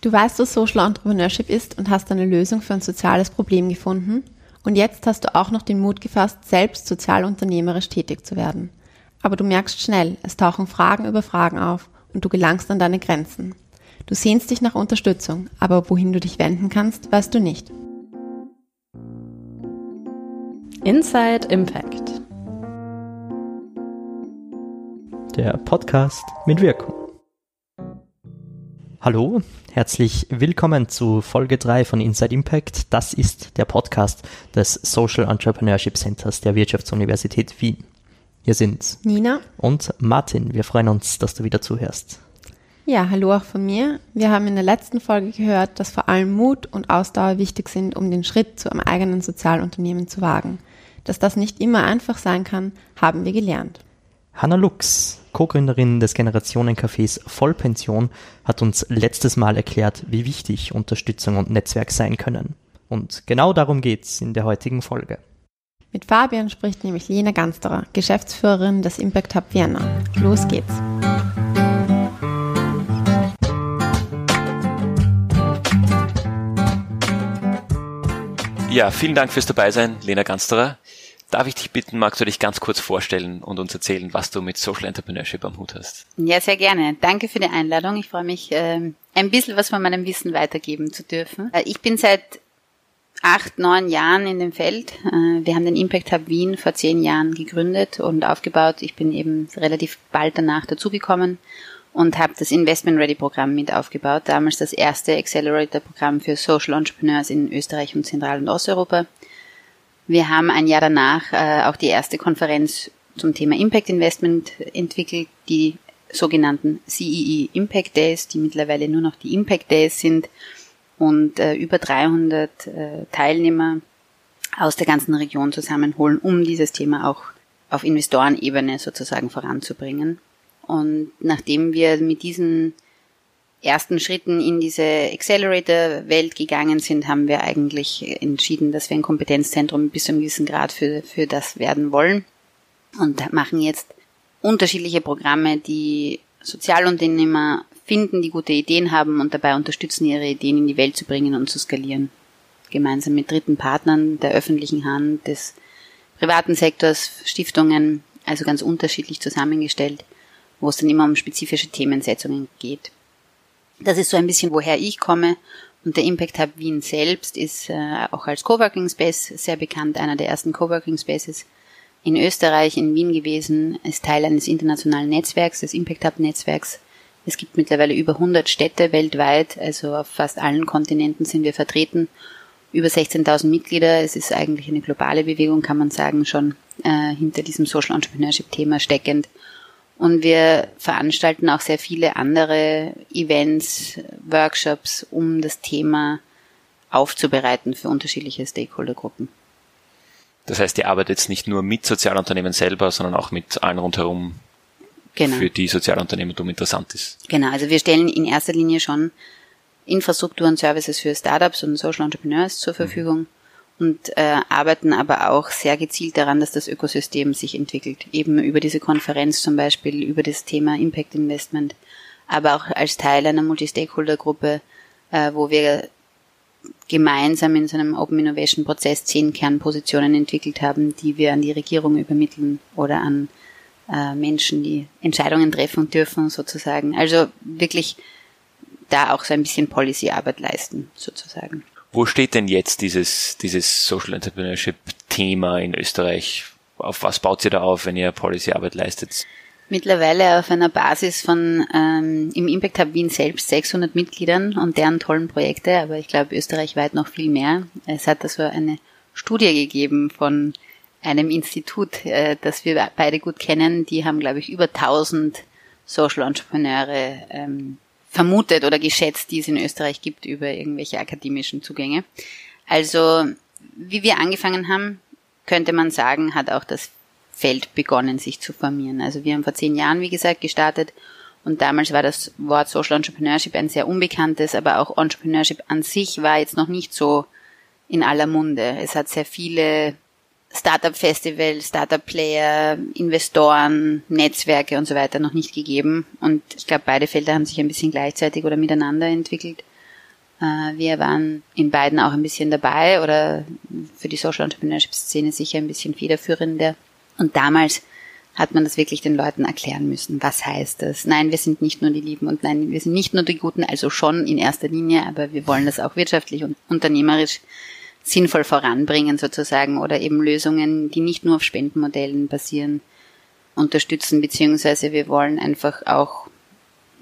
Du weißt, was Social Entrepreneurship ist und hast eine Lösung für ein soziales Problem gefunden. Und jetzt hast du auch noch den Mut gefasst, selbst sozialunternehmerisch tätig zu werden. Aber du merkst schnell, es tauchen Fragen über Fragen auf und du gelangst an deine Grenzen. Du sehnst dich nach Unterstützung, aber wohin du dich wenden kannst, weißt du nicht. Inside Impact. Der Podcast mit Wirkung. Hallo, herzlich willkommen zu Folge 3 von Inside Impact. Das ist der Podcast des Social Entrepreneurship Centers der Wirtschaftsuniversität Wien. Hier sind Nina und Martin. Wir freuen uns, dass du wieder zuhörst. Ja, hallo auch von mir. Wir haben in der letzten Folge gehört, dass vor allem Mut und Ausdauer wichtig sind, um den Schritt zu einem eigenen Sozialunternehmen zu wagen. Dass das nicht immer einfach sein kann, haben wir gelernt. Hanna Lux, Co-Gründerin des Generationencafés Vollpension, hat uns letztes Mal erklärt, wie wichtig Unterstützung und Netzwerk sein können. Und genau darum geht's in der heutigen Folge. Mit Fabian spricht nämlich Lena Gansterer, Geschäftsführerin des Impact Hub Vienna. Los geht's. Ja, vielen Dank fürs Dabeisein, Lena Gansterer. Darf ich dich bitten, magst du dich ganz kurz vorstellen und uns erzählen, was du mit Social Entrepreneurship am Hut hast? Ja, sehr gerne. Danke für die Einladung. Ich freue mich, ähm, ein bisschen was von meinem Wissen weitergeben zu dürfen. Äh, ich bin seit acht, neun Jahren in dem Feld. Äh, wir haben den Impact Hub Wien vor zehn Jahren gegründet und aufgebaut. Ich bin eben relativ bald danach dazugekommen und habe das Investment Ready Programm mit aufgebaut. Damals das erste Accelerator Programm für Social Entrepreneurs in Österreich und Zentral- und Osteuropa. Wir haben ein Jahr danach äh, auch die erste Konferenz zum Thema Impact Investment entwickelt, die sogenannten CEE e Impact Days, die mittlerweile nur noch die Impact Days sind und äh, über 300 äh, Teilnehmer aus der ganzen Region zusammenholen, um dieses Thema auch auf Investorenebene sozusagen voranzubringen. Und nachdem wir mit diesen ersten Schritten in diese Accelerator-Welt gegangen sind, haben wir eigentlich entschieden, dass wir ein Kompetenzzentrum bis zu einem gewissen Grad für, für das werden wollen und machen jetzt unterschiedliche Programme, die Sozialunternehmer finden, die gute Ideen haben und dabei unterstützen, ihre Ideen in die Welt zu bringen und zu skalieren. Gemeinsam mit dritten Partnern der öffentlichen Hand, des privaten Sektors, Stiftungen, also ganz unterschiedlich zusammengestellt, wo es dann immer um spezifische Themensetzungen geht. Das ist so ein bisschen, woher ich komme. Und der Impact Hub Wien selbst ist äh, auch als Coworking Space sehr bekannt, einer der ersten Coworking Spaces in Österreich, in Wien gewesen, ist Teil eines internationalen Netzwerks, des Impact Hub Netzwerks. Es gibt mittlerweile über 100 Städte weltweit, also auf fast allen Kontinenten sind wir vertreten. Über 16.000 Mitglieder. Es ist eigentlich eine globale Bewegung, kann man sagen, schon äh, hinter diesem Social Entrepreneurship Thema steckend. Und wir veranstalten auch sehr viele andere Events, Workshops, um das Thema aufzubereiten für unterschiedliche Stakeholdergruppen. Das heißt, ihr arbeitet jetzt nicht nur mit Sozialunternehmen selber, sondern auch mit allen rundherum, genau. für die Sozialunternehmertum interessant ist. Genau, also wir stellen in erster Linie schon Infrastruktur und Services für Startups und Social Entrepreneurs zur Verfügung. Mhm und äh, arbeiten aber auch sehr gezielt daran, dass das Ökosystem sich entwickelt. Eben über diese Konferenz zum Beispiel, über das Thema Impact Investment, aber auch als Teil einer Multi-Stakeholder-Gruppe, äh, wo wir gemeinsam in so einem Open Innovation Prozess zehn Kernpositionen entwickelt haben, die wir an die Regierung übermitteln oder an äh, Menschen, die Entscheidungen treffen dürfen, sozusagen. Also wirklich da auch so ein bisschen Policy-Arbeit leisten, sozusagen. Wo steht denn jetzt dieses, dieses Social Entrepreneurship Thema in Österreich? Auf was baut ihr da auf, wenn ihr Policy-Arbeit leistet? Mittlerweile auf einer Basis von ähm, im Impact Hub Wien selbst 600 Mitgliedern und deren tollen Projekte, aber ich glaube österreichweit noch viel mehr. Es hat also eine Studie gegeben von einem Institut, äh, das wir beide gut kennen. Die haben, glaube ich, über 1000 Social Entrepreneure ähm, vermutet oder geschätzt, die es in Österreich gibt über irgendwelche akademischen Zugänge. Also, wie wir angefangen haben, könnte man sagen, hat auch das Feld begonnen, sich zu formieren. Also wir haben vor zehn Jahren, wie gesagt, gestartet und damals war das Wort Social Entrepreneurship ein sehr unbekanntes, aber auch Entrepreneurship an sich war jetzt noch nicht so in aller Munde. Es hat sehr viele Startup-Festival, Startup-Player, Investoren, Netzwerke und so weiter noch nicht gegeben. Und ich glaube, beide Felder haben sich ein bisschen gleichzeitig oder miteinander entwickelt. Äh, wir waren in beiden auch ein bisschen dabei oder für die Social Entrepreneurship Szene sicher ein bisschen federführender. Und damals hat man das wirklich den Leuten erklären müssen. Was heißt das? Nein, wir sind nicht nur die Lieben und nein, wir sind nicht nur die Guten, also schon in erster Linie, aber wir wollen das auch wirtschaftlich und unternehmerisch sinnvoll voranbringen sozusagen oder eben Lösungen, die nicht nur auf Spendenmodellen basieren, unterstützen, beziehungsweise wir wollen einfach auch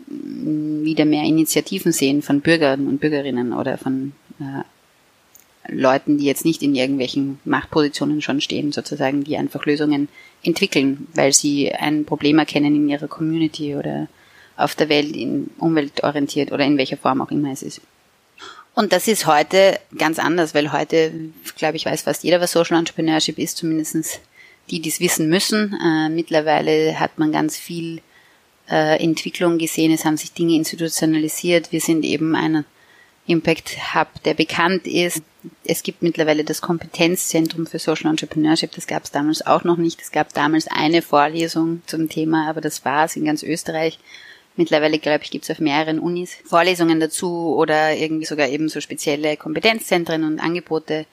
mm, wieder mehr Initiativen sehen von Bürgern und Bürgerinnen oder von äh, Leuten, die jetzt nicht in irgendwelchen Machtpositionen schon stehen, sozusagen, die einfach Lösungen entwickeln, weil sie ein Problem erkennen in ihrer Community oder auf der Welt, in umweltorientiert oder in welcher Form auch immer es ist. Und das ist heute ganz anders, weil heute, glaube ich, weiß fast jeder, was Social Entrepreneurship ist, zumindestens die, die es wissen müssen. Äh, mittlerweile hat man ganz viel äh, Entwicklung gesehen, es haben sich Dinge institutionalisiert. Wir sind eben ein Impact Hub, der bekannt ist. Es gibt mittlerweile das Kompetenzzentrum für Social Entrepreneurship, das gab es damals auch noch nicht. Es gab damals eine Vorlesung zum Thema, aber das war es in ganz Österreich. Mittlerweile, glaube ich, gibt es auf mehreren Unis Vorlesungen dazu oder irgendwie sogar eben so spezielle Kompetenzzentren und Angebote.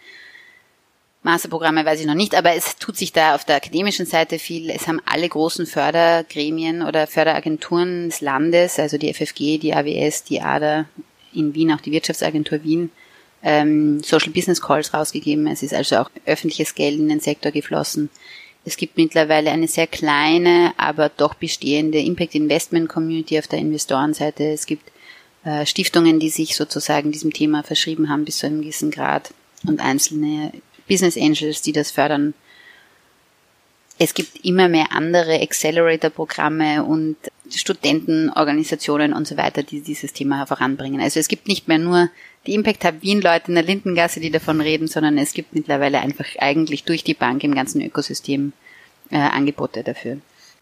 Masterprogramme weiß ich noch nicht, aber es tut sich da auf der akademischen Seite viel. Es haben alle großen Fördergremien oder Förderagenturen des Landes, also die FFG, die AWS, die ADA, in Wien auch die Wirtschaftsagentur Wien, ähm, Social Business Calls rausgegeben. Es ist also auch öffentliches Geld in den Sektor geflossen. Es gibt mittlerweile eine sehr kleine, aber doch bestehende Impact Investment Community auf der Investorenseite. Es gibt äh, Stiftungen, die sich sozusagen diesem Thema verschrieben haben bis zu einem gewissen Grad und einzelne Business Angels, die das fördern. Es gibt immer mehr andere Accelerator-Programme und Studentenorganisationen und so weiter, die dieses Thema voranbringen. Also es gibt nicht mehr nur die Impact Hub Wien Leute in der Lindengasse, die davon reden, sondern es gibt mittlerweile einfach eigentlich durch die Bank im ganzen Ökosystem äh, Angebote dafür.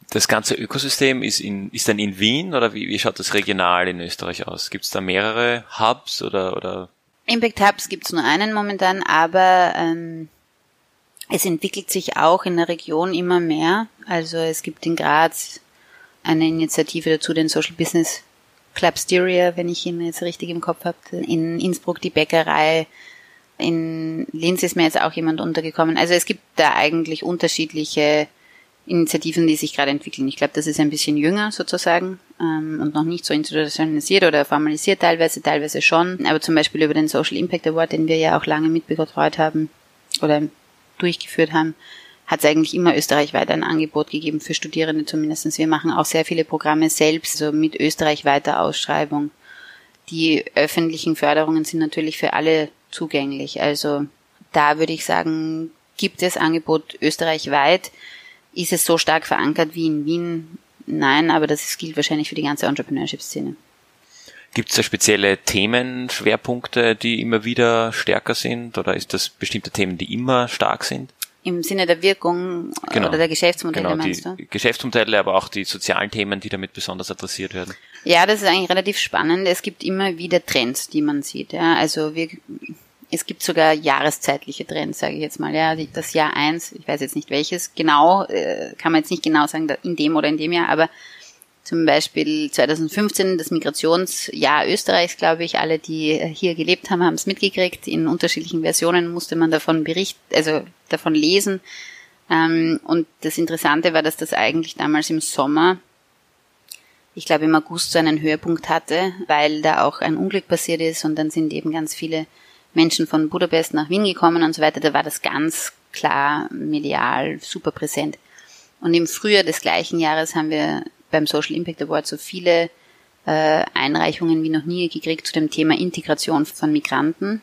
Das ganze Ökosystem ist, in, ist dann in Wien oder wie, wie schaut das regional in Österreich aus? Gibt es da mehrere Hubs oder, oder? Impact Hubs gibt es nur einen momentan, aber ähm, es entwickelt sich auch in der Region immer mehr. Also es gibt in Graz eine Initiative dazu, den Social Business Club Styria, wenn ich ihn jetzt richtig im Kopf habe. In Innsbruck die Bäckerei. In Linz ist mir jetzt auch jemand untergekommen. Also es gibt da eigentlich unterschiedliche Initiativen, die sich gerade entwickeln. Ich glaube, das ist ein bisschen jünger sozusagen ähm, und noch nicht so institutionalisiert oder formalisiert teilweise, teilweise schon. Aber zum Beispiel über den Social Impact Award, den wir ja auch lange mitbetreut haben oder durchgeführt haben, hat es eigentlich immer österreichweit ein Angebot gegeben für Studierende zumindestens. Wir machen auch sehr viele Programme selbst, so mit österreichweiter Ausschreibung. Die öffentlichen Förderungen sind natürlich für alle zugänglich. Also da würde ich sagen, gibt es Angebot österreichweit. Ist es so stark verankert wie in Wien? Nein, aber das gilt wahrscheinlich für die ganze Entrepreneurship-Szene. Gibt es da spezielle Themenschwerpunkte, die immer wieder stärker sind? Oder ist das bestimmte Themen, die immer stark sind? Im Sinne der Wirkung genau. oder der Geschäftsmodelle genau, meinst du? Geschäftsmodelle, aber auch die sozialen Themen, die damit besonders adressiert werden. Ja, das ist eigentlich relativ spannend. Es gibt immer wieder Trends, die man sieht. Ja, also wir, es gibt sogar jahreszeitliche Trends, sage ich jetzt mal. Ja, das Jahr eins, ich weiß jetzt nicht welches genau, äh, kann man jetzt nicht genau sagen, in dem oder in dem Jahr, aber zum Beispiel 2015 das Migrationsjahr Österreichs, glaube ich. Alle, die hier gelebt haben, haben es mitgekriegt. In unterschiedlichen Versionen musste man davon berichten, also davon lesen. Ähm, und das Interessante war, dass das eigentlich damals im Sommer, ich glaube im August so einen Höhepunkt hatte, weil da auch ein Unglück passiert ist und dann sind eben ganz viele Menschen von Budapest nach Wien gekommen und so weiter. Da war das ganz klar medial super präsent. Und im Frühjahr des gleichen Jahres haben wir beim Social Impact Award so viele äh, Einreichungen wie noch nie gekriegt zu dem Thema Integration von Migranten.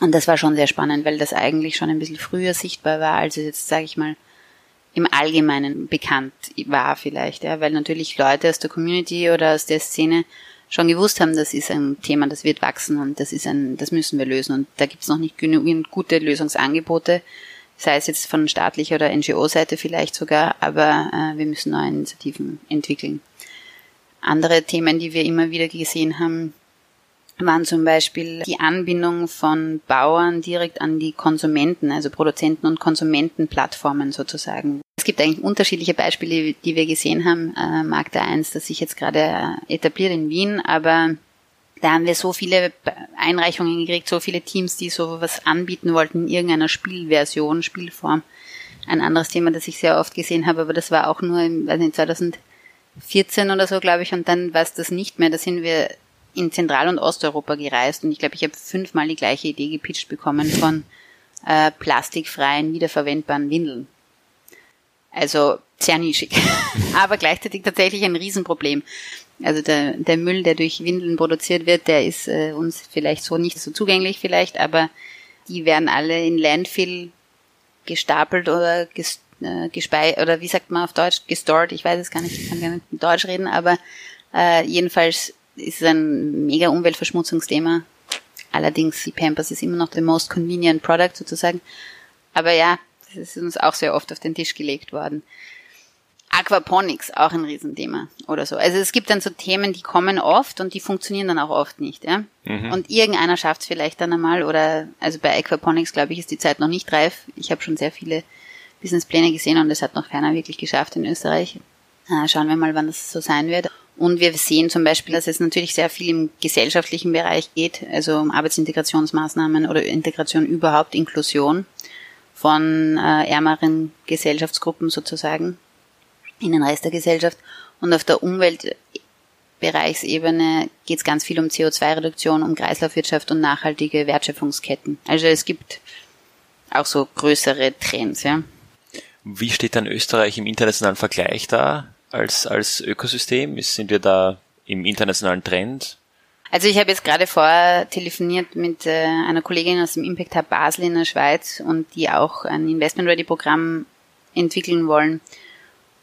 Und das war schon sehr spannend, weil das eigentlich schon ein bisschen früher sichtbar war, als es jetzt, sage ich mal, im Allgemeinen bekannt war vielleicht, ja, weil natürlich Leute aus der Community oder aus der Szene schon gewusst haben, das ist ein Thema, das wird wachsen und das ist ein, das müssen wir lösen. Und da gibt es noch nicht genügend gute Lösungsangebote sei es jetzt von staatlicher oder NGO-Seite vielleicht sogar, aber äh, wir müssen neue Initiativen entwickeln. Andere Themen, die wir immer wieder gesehen haben, waren zum Beispiel die Anbindung von Bauern direkt an die Konsumenten, also Produzenten und Konsumentenplattformen sozusagen. Es gibt eigentlich unterschiedliche Beispiele, die wir gesehen haben. Äh, Markt 1, das sich jetzt gerade äh, etabliert in Wien, aber da haben wir so viele Einreichungen gekriegt, so viele Teams, die so was anbieten wollten in irgendeiner Spielversion, Spielform. Ein anderes Thema, das ich sehr oft gesehen habe, aber das war auch nur im, weiß nicht, 2014 oder so, glaube ich, und dann war es das nicht mehr. Da sind wir in Zentral- und Osteuropa gereist und ich glaube, ich habe fünfmal die gleiche Idee gepitcht bekommen von äh, plastikfreien, wiederverwendbaren Windeln. Also sehr nischig, aber gleichzeitig tatsächlich ein Riesenproblem. Also der, der Müll, der durch Windeln produziert wird, der ist äh, uns vielleicht so nicht so zugänglich vielleicht, aber die werden alle in Landfill gestapelt oder ges, äh, gespei oder wie sagt man auf Deutsch, gestored, ich weiß es gar nicht, ich kann gar nicht Deutsch reden, aber äh, jedenfalls ist es ein mega Umweltverschmutzungsthema. Allerdings, die Pampers ist immer noch the most convenient product sozusagen. Aber ja, das ist uns auch sehr oft auf den Tisch gelegt worden. Aquaponics, auch ein Riesenthema oder so. Also es gibt dann so Themen, die kommen oft und die funktionieren dann auch oft nicht. Ja? Mhm. Und irgendeiner schafft es vielleicht dann einmal oder, also bei Aquaponics, glaube ich, ist die Zeit noch nicht reif. Ich habe schon sehr viele Businesspläne gesehen und es hat noch keiner wirklich geschafft in Österreich. Äh, schauen wir mal, wann das so sein wird. Und wir sehen zum Beispiel, dass es natürlich sehr viel im gesellschaftlichen Bereich geht, also um Arbeitsintegrationsmaßnahmen oder Integration überhaupt, Inklusion von äh, ärmeren Gesellschaftsgruppen sozusagen in den Rest der Gesellschaft. Und auf der Umweltbereichsebene geht es ganz viel um CO2-Reduktion, um Kreislaufwirtschaft und nachhaltige Wertschöpfungsketten. Also es gibt auch so größere Trends, ja. Wie steht dann Österreich im internationalen Vergleich da als, als Ökosystem? Sind wir da im internationalen Trend? Also ich habe jetzt gerade vorher telefoniert mit äh, einer Kollegin aus dem Impact Hub Basel in der Schweiz und die auch ein Investment Ready Programm entwickeln wollen.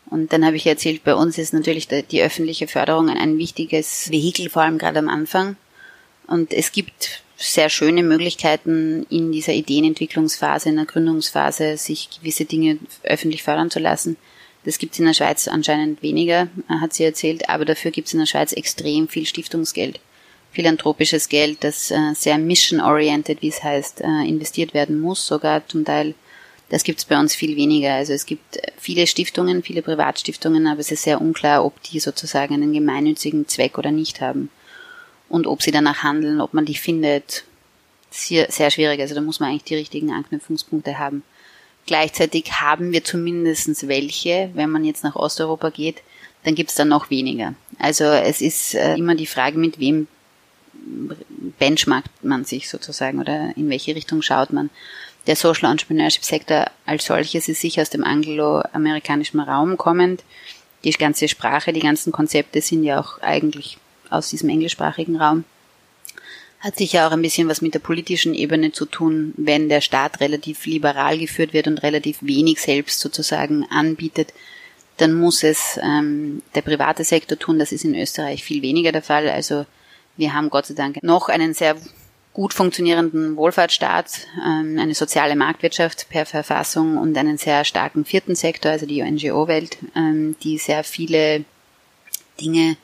Und dann habe ich erzählt, bei uns ist natürlich die öffentliche Förderung ein wichtiges Vehikel, vor allem gerade am Anfang. Und es gibt sehr schöne Möglichkeiten in dieser Ideenentwicklungsphase, in der Gründungsphase, sich gewisse Dinge öffentlich fördern zu lassen. Das gibt es in der Schweiz anscheinend weniger, hat sie erzählt, aber dafür gibt es in der Schweiz extrem viel Stiftungsgeld, philanthropisches Geld, das äh, sehr mission-oriented, wie es heißt, äh, investiert werden muss, sogar zum Teil das gibt es bei uns viel weniger. Also es gibt viele Stiftungen, viele Privatstiftungen, aber es ist sehr unklar, ob die sozusagen einen gemeinnützigen Zweck oder nicht haben. Und ob sie danach handeln, ob man die findet, sehr, sehr schwierig. Also da muss man eigentlich die richtigen Anknüpfungspunkte haben. Gleichzeitig haben wir zumindest welche, wenn man jetzt nach Osteuropa geht, dann gibt es dann noch weniger. Also es ist äh, immer die Frage, mit wem benchmarkt man sich sozusagen oder in welche Richtung schaut man der Social Entrepreneurship Sektor als solches ist sicher aus dem angloamerikanischen Raum kommend. Die ganze Sprache, die ganzen Konzepte sind ja auch eigentlich aus diesem englischsprachigen Raum. Hat sicher auch ein bisschen was mit der politischen Ebene zu tun, wenn der Staat relativ liberal geführt wird und relativ wenig selbst sozusagen anbietet, dann muss es ähm, der private Sektor tun. Das ist in Österreich viel weniger der Fall. Also wir haben Gott sei Dank noch einen sehr gut funktionierenden Wohlfahrtsstaat, ähm, eine soziale Marktwirtschaft per Verfassung und einen sehr starken vierten Sektor, also die NGO-Welt, ähm, die sehr viele Dinge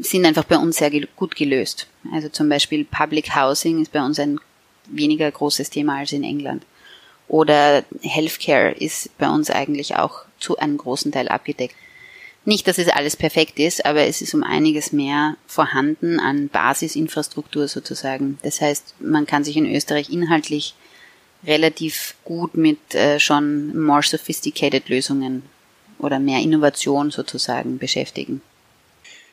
sind einfach bei uns sehr gut gelöst. Also zum Beispiel Public Housing ist bei uns ein weniger großes Thema als in England. Oder Healthcare ist bei uns eigentlich auch zu einem großen Teil abgedeckt. Nicht, dass es alles perfekt ist, aber es ist um einiges mehr vorhanden an Basisinfrastruktur sozusagen. Das heißt, man kann sich in Österreich inhaltlich relativ gut mit äh, schon more sophisticated Lösungen oder mehr Innovation sozusagen beschäftigen.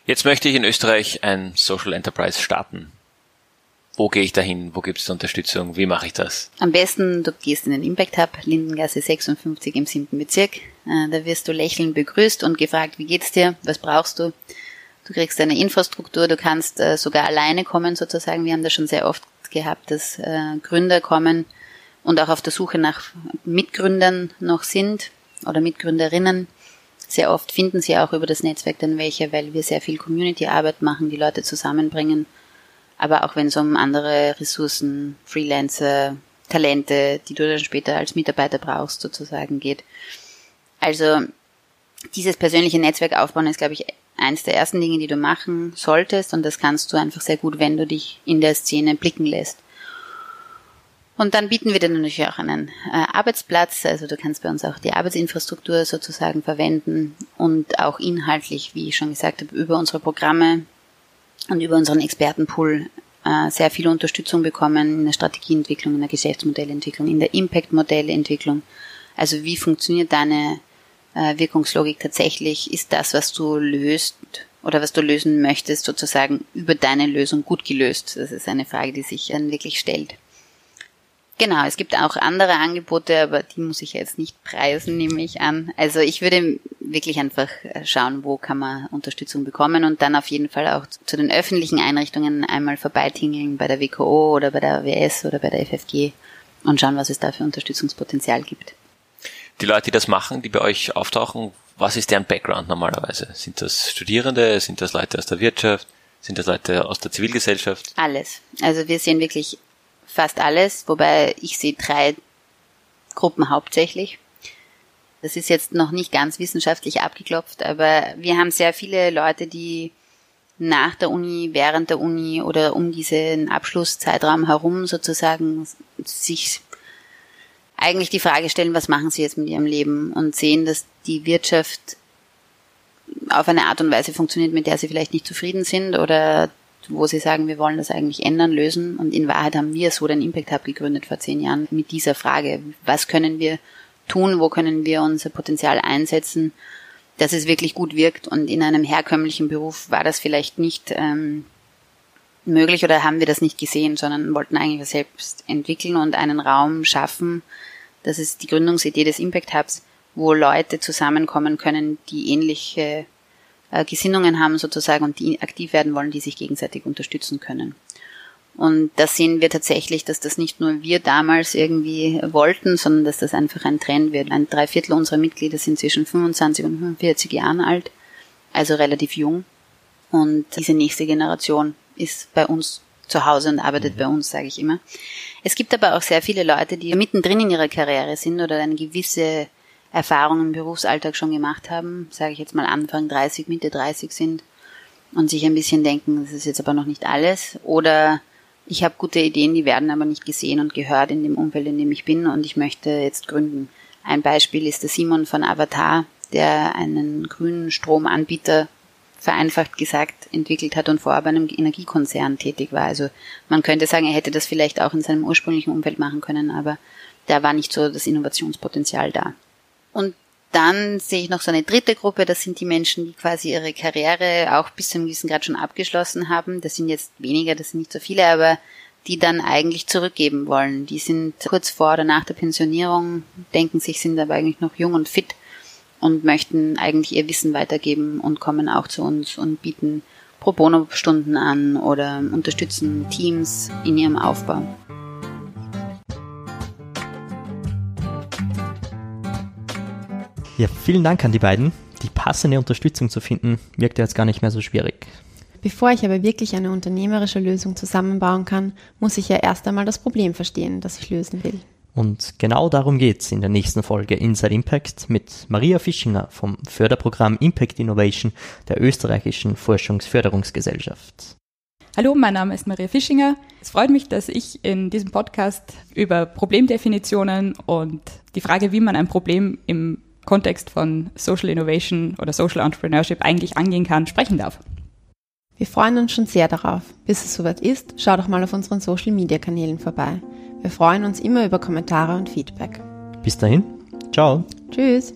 Jetzt möchte ich in Österreich ein Social Enterprise starten wo gehe ich dahin, wo gibt es Unterstützung, wie mache ich das? Am besten, du gehst in den Impact Hub, Lindengasse 56 im 7. Bezirk. Äh, da wirst du lächelnd begrüßt und gefragt, wie geht's dir, was brauchst du? Du kriegst eine Infrastruktur, du kannst äh, sogar alleine kommen sozusagen. Wir haben das schon sehr oft gehabt, dass äh, Gründer kommen und auch auf der Suche nach Mitgründern noch sind oder Mitgründerinnen. Sehr oft finden sie auch über das Netzwerk dann welche, weil wir sehr viel Community-Arbeit machen, die Leute zusammenbringen aber auch wenn es um andere Ressourcen, Freelancer, Talente, die du dann später als Mitarbeiter brauchst, sozusagen geht. Also dieses persönliche Netzwerk aufbauen ist, glaube ich, eins der ersten Dinge, die du machen solltest und das kannst du einfach sehr gut, wenn du dich in der Szene blicken lässt. Und dann bieten wir dir natürlich auch einen äh, Arbeitsplatz, also du kannst bei uns auch die Arbeitsinfrastruktur sozusagen verwenden und auch inhaltlich, wie ich schon gesagt habe, über unsere Programme und über unseren Expertenpool äh, sehr viel Unterstützung bekommen in der Strategieentwicklung, in der Geschäftsmodellentwicklung, in der Impact-Modellentwicklung. Also wie funktioniert deine äh, Wirkungslogik tatsächlich? Ist das, was du löst oder was du lösen möchtest, sozusagen über deine Lösung gut gelöst? Das ist eine Frage, die sich dann wirklich stellt. Genau, es gibt auch andere Angebote, aber die muss ich jetzt nicht preisen, nehme ich an. Also ich würde wirklich einfach schauen, wo kann man Unterstützung bekommen und dann auf jeden Fall auch zu den öffentlichen Einrichtungen einmal vorbeitingeln bei der WKO oder bei der WS oder bei der FFG und schauen, was es da für Unterstützungspotenzial gibt. Die Leute, die das machen, die bei euch auftauchen, was ist deren Background normalerweise? Sind das Studierende? Sind das Leute aus der Wirtschaft? Sind das Leute aus der Zivilgesellschaft? Alles. Also wir sehen wirklich fast alles, wobei ich sehe drei Gruppen hauptsächlich. Das ist jetzt noch nicht ganz wissenschaftlich abgeklopft, aber wir haben sehr viele Leute, die nach der Uni, während der Uni oder um diesen Abschlusszeitraum herum sozusagen sich eigentlich die Frage stellen, was machen sie jetzt mit ihrem Leben und sehen, dass die Wirtschaft auf eine Art und Weise funktioniert, mit der sie vielleicht nicht zufrieden sind oder wo sie sagen, wir wollen das eigentlich ändern, lösen. Und in Wahrheit haben wir so den Impact Hub gegründet vor zehn Jahren mit dieser Frage, was können wir tun, wo können wir unser Potenzial einsetzen, dass es wirklich gut wirkt. Und in einem herkömmlichen Beruf war das vielleicht nicht ähm, möglich oder haben wir das nicht gesehen, sondern wollten eigentlich was selbst entwickeln und einen Raum schaffen. Das ist die Gründungsidee des Impact Hubs, wo Leute zusammenkommen können, die ähnliche äh, Gesinnungen haben sozusagen und die aktiv werden wollen, die sich gegenseitig unterstützen können. Und da sehen wir tatsächlich, dass das nicht nur wir damals irgendwie wollten, sondern dass das einfach ein Trend wird. Ein Dreiviertel unserer Mitglieder sind zwischen 25 und 45 Jahren alt, also relativ jung. Und diese nächste Generation ist bei uns zu Hause und arbeitet mhm. bei uns, sage ich immer. Es gibt aber auch sehr viele Leute, die mittendrin in ihrer Karriere sind oder eine gewisse Erfahrungen im Berufsalltag schon gemacht haben, sage ich jetzt mal Anfang 30, Mitte 30 sind und sich ein bisschen denken, das ist jetzt aber noch nicht alles oder ich habe gute Ideen, die werden aber nicht gesehen und gehört in dem Umfeld, in dem ich bin und ich möchte jetzt gründen. Ein Beispiel ist der Simon von Avatar, der einen grünen Stromanbieter vereinfacht gesagt entwickelt hat und vorher bei einem Energiekonzern tätig war. Also man könnte sagen, er hätte das vielleicht auch in seinem ursprünglichen Umfeld machen können, aber da war nicht so das Innovationspotenzial da. Und dann sehe ich noch so eine dritte Gruppe, das sind die Menschen, die quasi ihre Karriere auch bis zu einem gewissen Grad schon abgeschlossen haben. Das sind jetzt weniger, das sind nicht so viele, aber die dann eigentlich zurückgeben wollen. Die sind kurz vor oder nach der Pensionierung, denken sich, sind aber eigentlich noch jung und fit und möchten eigentlich ihr Wissen weitergeben und kommen auch zu uns und bieten Pro Bono Stunden an oder unterstützen Teams in ihrem Aufbau. Ja, vielen Dank an die beiden. Die passende Unterstützung zu finden, wirkt ja jetzt gar nicht mehr so schwierig. Bevor ich aber wirklich eine unternehmerische Lösung zusammenbauen kann, muss ich ja erst einmal das Problem verstehen, das ich lösen will. Und genau darum geht's in der nächsten Folge Inside Impact mit Maria Fischinger vom Förderprogramm Impact Innovation der österreichischen Forschungsförderungsgesellschaft. Hallo, mein Name ist Maria Fischinger. Es freut mich, dass ich in diesem Podcast über Problemdefinitionen und die Frage, wie man ein Problem im Kontext von Social Innovation oder Social Entrepreneurship eigentlich angehen kann, sprechen darf. Wir freuen uns schon sehr darauf. Bis es soweit ist, schau doch mal auf unseren Social Media Kanälen vorbei. Wir freuen uns immer über Kommentare und Feedback. Bis dahin, ciao. Tschüss.